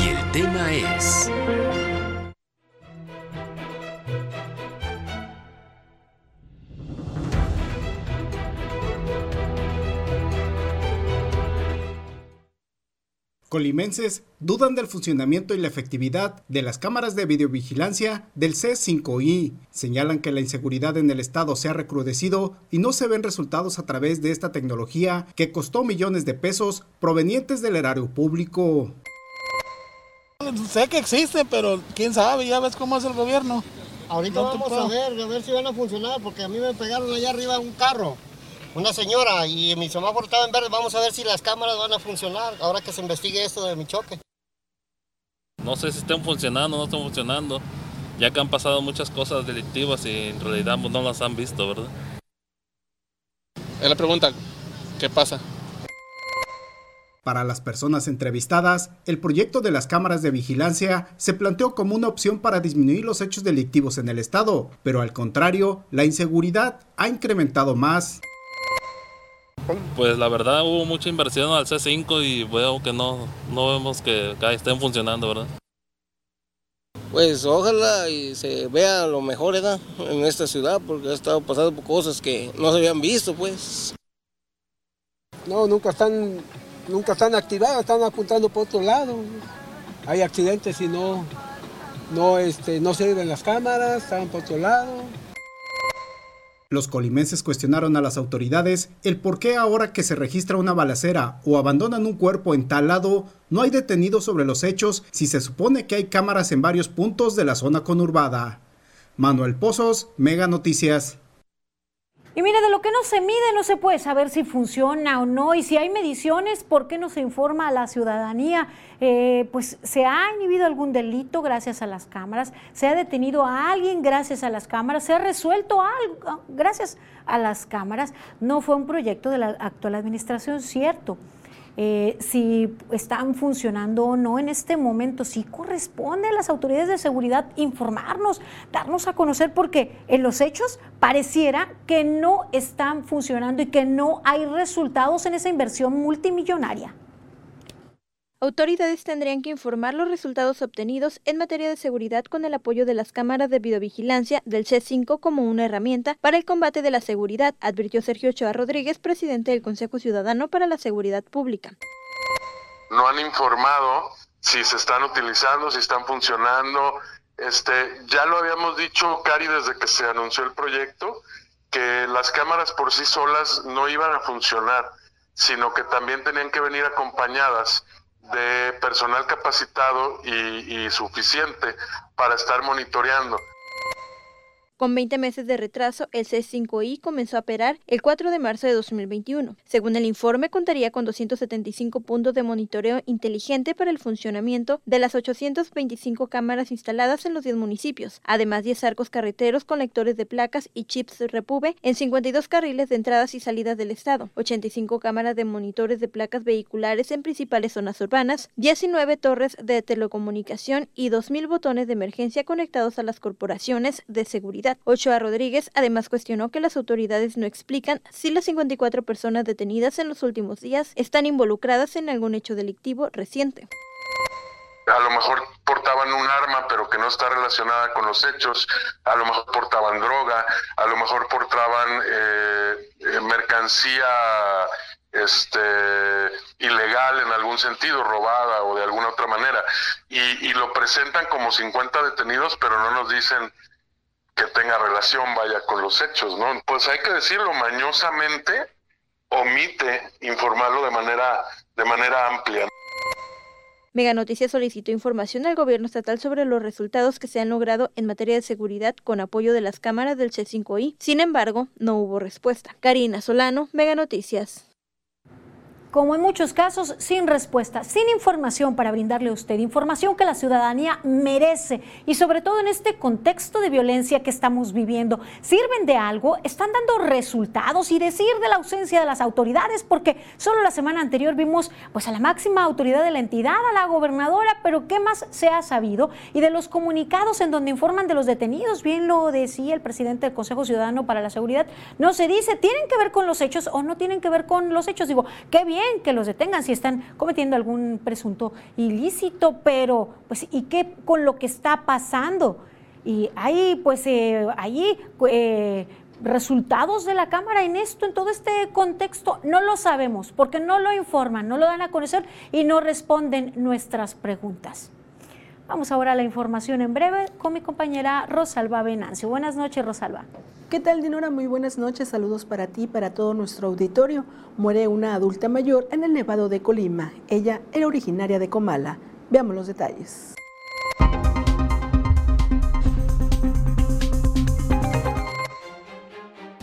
Y el tema es... Colimenses dudan del funcionamiento y la efectividad de las cámaras de videovigilancia del C5I. Señalan que la inseguridad en el estado se ha recrudecido y no se ven resultados a través de esta tecnología que costó millones de pesos provenientes del erario público. Sé que existe, pero quién sabe, ya ves cómo es el gobierno. Ahorita No vamos a ver, a ver si van a funcionar, porque a mí me pegaron allá arriba un carro, una señora, y mi semáforo estaba en verde. Vamos a ver si las cámaras van a funcionar, ahora que se investigue esto de mi choque. No sé si estén funcionando o no están funcionando, ya que han pasado muchas cosas delictivas y en realidad pues, no las han visto, ¿verdad? Es la pregunta, ¿qué pasa? Para las personas entrevistadas, el proyecto de las cámaras de vigilancia se planteó como una opción para disminuir los hechos delictivos en el estado, pero al contrario, la inseguridad ha incrementado más. Pues la verdad hubo mucha inversión al C5 y veo que no, no vemos que, que estén funcionando, ¿verdad? Pues ojalá y se vea lo mejor ¿verdad? en esta ciudad, porque ha estado pasando por cosas que no se habían visto, pues. No, nunca están, nunca están activadas, están apuntando por otro lado. Hay accidentes y no, no, este, no sirven las cámaras, están por otro lado. Los colimenses cuestionaron a las autoridades el por qué ahora que se registra una balacera o abandonan un cuerpo en tal lado, no hay detenidos sobre los hechos si se supone que hay cámaras en varios puntos de la zona conurbada. Manuel Pozos, Mega Noticias. Y mire, de lo que no se mide no se puede saber si funciona o no. Y si hay mediciones, ¿por qué no se informa a la ciudadanía? Eh, pues se ha inhibido algún delito gracias a las cámaras, se ha detenido a alguien gracias a las cámaras, se ha resuelto algo gracias a las cámaras. No fue un proyecto de la actual administración, cierto. Eh, si están funcionando o no en este momento. Sí corresponde a las autoridades de seguridad informarnos, darnos a conocer, porque en los hechos pareciera que no están funcionando y que no hay resultados en esa inversión multimillonaria. Autoridades tendrían que informar los resultados obtenidos en materia de seguridad con el apoyo de las cámaras de videovigilancia del C5 como una herramienta para el combate de la seguridad, advirtió Sergio Ochoa Rodríguez, presidente del Consejo Ciudadano para la Seguridad Pública. No han informado si se están utilizando, si están funcionando. Este, ya lo habíamos dicho, Cari, desde que se anunció el proyecto, que las cámaras por sí solas no iban a funcionar, sino que también tenían que venir acompañadas de personal capacitado y, y suficiente para estar monitoreando. Con 20 meses de retraso, el C5I comenzó a operar el 4 de marzo de 2021. Según el informe, contaría con 275 puntos de monitoreo inteligente para el funcionamiento de las 825 cámaras instaladas en los 10 municipios, además 10 arcos carreteros con lectores de placas y chips Repube en 52 carriles de entradas y salidas del estado, 85 cámaras de monitores de placas vehiculares en principales zonas urbanas, 19 torres de telecomunicación y 2.000 botones de emergencia conectados a las corporaciones de seguridad. Ochoa Rodríguez además cuestionó que las autoridades no explican si las 54 personas detenidas en los últimos días están involucradas en algún hecho delictivo reciente. A lo mejor portaban un arma, pero que no está relacionada con los hechos. A lo mejor portaban droga. A lo mejor portaban eh, eh, mercancía este ilegal en algún sentido, robada o de alguna otra manera. Y, y lo presentan como 50 detenidos, pero no nos dicen que tenga relación, vaya, con los hechos, ¿no? Pues hay que decirlo, mañosamente omite informarlo de manera, de manera amplia. Mega Noticias solicitó información al gobierno estatal sobre los resultados que se han logrado en materia de seguridad con apoyo de las cámaras del C5I. Sin embargo, no hubo respuesta. Karina Solano, Mega Noticias como en muchos casos, sin respuesta, sin información para brindarle a usted, información que la ciudadanía merece y sobre todo en este contexto de violencia que estamos viviendo. ¿Sirven de algo? ¿Están dando resultados? Y decir de la ausencia de las autoridades, porque solo la semana anterior vimos pues a la máxima autoridad de la entidad, a la gobernadora, pero ¿qué más se ha sabido? Y de los comunicados en donde informan de los detenidos, bien lo decía el presidente del Consejo Ciudadano para la Seguridad, no se dice, ¿tienen que ver con los hechos o no tienen que ver con los hechos? Digo, qué bien que los detengan si están cometiendo algún presunto ilícito, pero pues ¿y qué con lo que está pasando? Y hay pues eh, ahí eh, resultados de la Cámara en esto, en todo este contexto, no lo sabemos porque no lo informan, no lo dan a conocer y no responden nuestras preguntas. Vamos ahora a la información en breve con mi compañera Rosalba Venancio. Buenas noches, Rosalba. ¿Qué tal, Dinora? Muy buenas noches. Saludos para ti y para todo nuestro auditorio. Muere una adulta mayor en el Nevado de Colima. Ella era originaria de Comala. Veamos los detalles.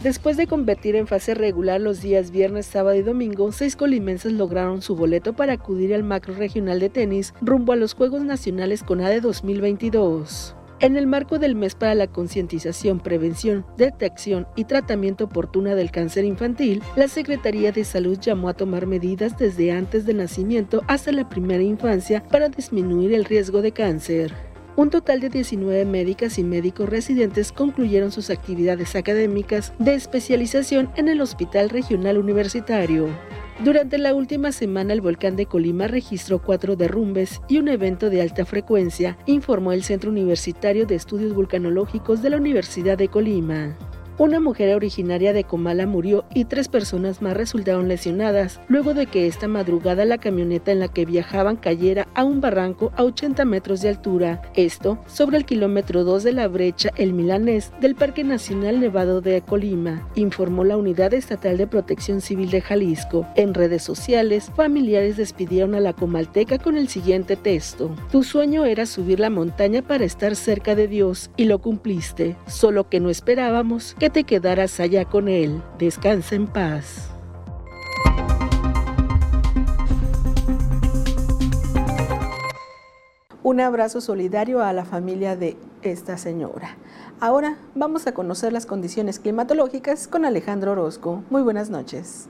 Después de competir en fase regular los días viernes, sábado y domingo, seis colimenses lograron su boleto para acudir al macro regional de tenis rumbo a los Juegos Nacionales CONADE 2022. En el marco del mes para la concientización, prevención, detección y tratamiento oportuna del cáncer infantil, la Secretaría de Salud llamó a tomar medidas desde antes del nacimiento hasta la primera infancia para disminuir el riesgo de cáncer. Un total de 19 médicas y médicos residentes concluyeron sus actividades académicas de especialización en el Hospital Regional Universitario. Durante la última semana el volcán de Colima registró cuatro derrumbes y un evento de alta frecuencia, informó el Centro Universitario de Estudios Vulcanológicos de la Universidad de Colima. Una mujer originaria de Comala murió y tres personas más resultaron lesionadas luego de que esta madrugada la camioneta en la que viajaban cayera a un barranco a 80 metros de altura. Esto sobre el kilómetro 2 de la brecha El Milanés del Parque Nacional Nevado de Colima, informó la Unidad Estatal de Protección Civil de Jalisco. En redes sociales, familiares despidieron a la comalteca con el siguiente texto. Tu sueño era subir la montaña para estar cerca de Dios y lo cumpliste, solo que no esperábamos que te quedaras allá con Él. Descansa en paz. Un abrazo solidario a la familia de esta señora. Ahora vamos a conocer las condiciones climatológicas con Alejandro Orozco. Muy buenas noches.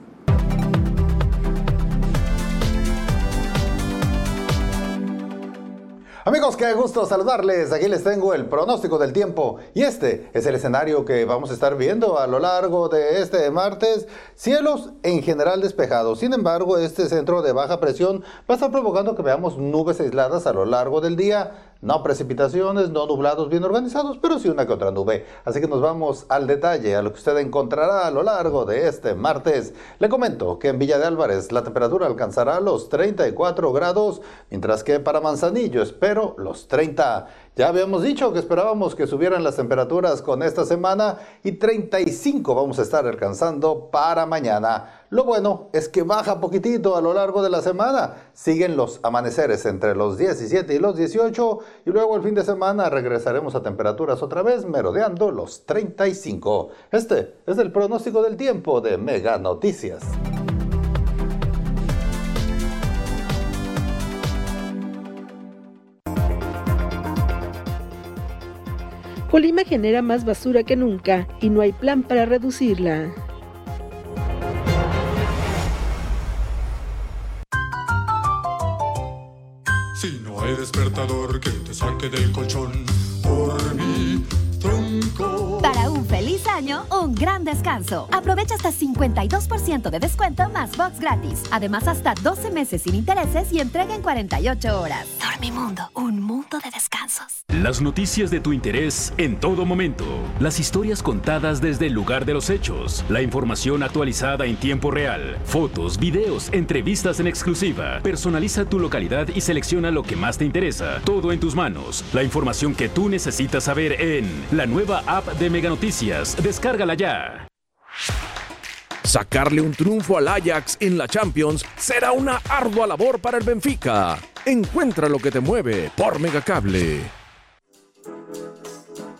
Amigos, qué gusto saludarles. Aquí les tengo el pronóstico del tiempo y este es el escenario que vamos a estar viendo a lo largo de este martes. Cielos en general despejados. Sin embargo, este centro de baja presión va a estar provocando que veamos nubes aisladas a lo largo del día. No precipitaciones, no nublados bien organizados, pero sí una que otra nube. Así que nos vamos al detalle, a lo que usted encontrará a lo largo de este martes. Le comento que en Villa de Álvarez la temperatura alcanzará los 34 grados, mientras que para Manzanillo espero los 30. Ya habíamos dicho que esperábamos que subieran las temperaturas con esta semana y 35 vamos a estar alcanzando para mañana. Lo bueno es que baja poquitito a lo largo de la semana. Siguen los amaneceres entre los 17 y los 18 y luego el fin de semana regresaremos a temperaturas otra vez merodeando los 35. Este es el pronóstico del tiempo de Mega Noticias. Colima genera más basura que nunca y no hay plan para reducirla. Si no hay despertador que te saque del colchón por mi año, un gran descanso. Aprovecha hasta 52% de descuento más box gratis. Además, hasta 12 meses sin intereses y entrega en 48 horas. Dormimundo, un mundo de descansos. Las noticias de tu interés en todo momento. Las historias contadas desde el lugar de los hechos. La información actualizada en tiempo real. Fotos, videos, entrevistas en exclusiva. Personaliza tu localidad y selecciona lo que más te interesa. Todo en tus manos. La información que tú necesitas saber en la nueva app de Mega Noticias. Descárgala ya. Sacarle un triunfo al Ajax en la Champions será una ardua labor para el Benfica. Encuentra lo que te mueve por Megacable.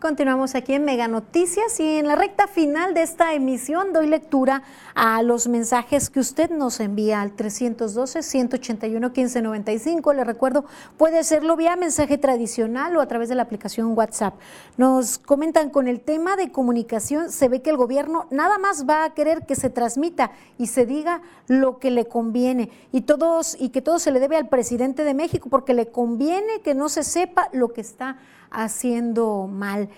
Continuamos aquí en Mega Noticias y en la recta final de esta emisión doy lectura a los mensajes que usted nos envía al 312-181-1595. Le recuerdo, puede hacerlo vía mensaje tradicional o a través de la aplicación WhatsApp. Nos comentan con el tema de comunicación, se ve que el gobierno nada más va a querer que se transmita y se diga lo que le conviene y todos y que todo se le debe al presidente de México porque le conviene que no se sepa lo que está haciendo mal.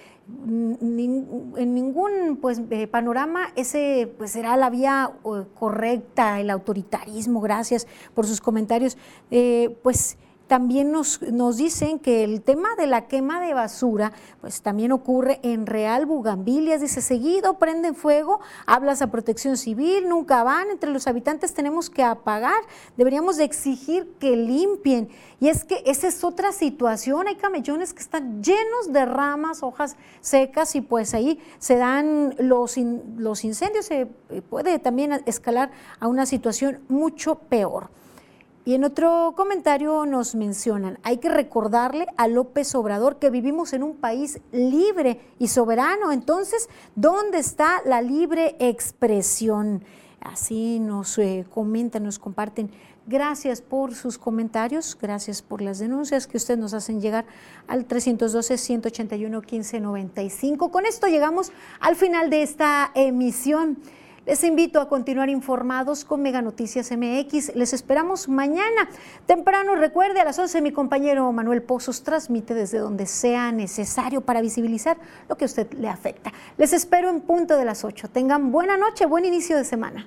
En ningún pues, eh, panorama ese pues, será la vía correcta, el autoritarismo, gracias por sus comentarios. Eh, pues también nos, nos, dicen que el tema de la quema de basura, pues también ocurre en Real Bugambilias. Dice, seguido prenden fuego, hablas a protección civil, nunca van, entre los habitantes tenemos que apagar, deberíamos de exigir que limpien. Y es que esa es otra situación, hay camellones que están llenos de ramas, hojas secas y pues ahí se dan los, los incendios, se eh, puede también escalar a una situación mucho peor. Y en otro comentario nos mencionan, hay que recordarle a López Obrador que vivimos en un país libre y soberano. Entonces, ¿dónde está la libre expresión? Así nos eh, comentan, nos comparten. Gracias por sus comentarios, gracias por las denuncias que ustedes nos hacen llegar al 312-181-1595. Con esto llegamos al final de esta emisión. Les invito a continuar informados con Mega Noticias MX. Les esperamos mañana temprano. Recuerde, a las 11 mi compañero Manuel Pozos transmite desde donde sea necesario para visibilizar lo que a usted le afecta. Les espero en punto de las 8. Tengan buena noche, buen inicio de semana.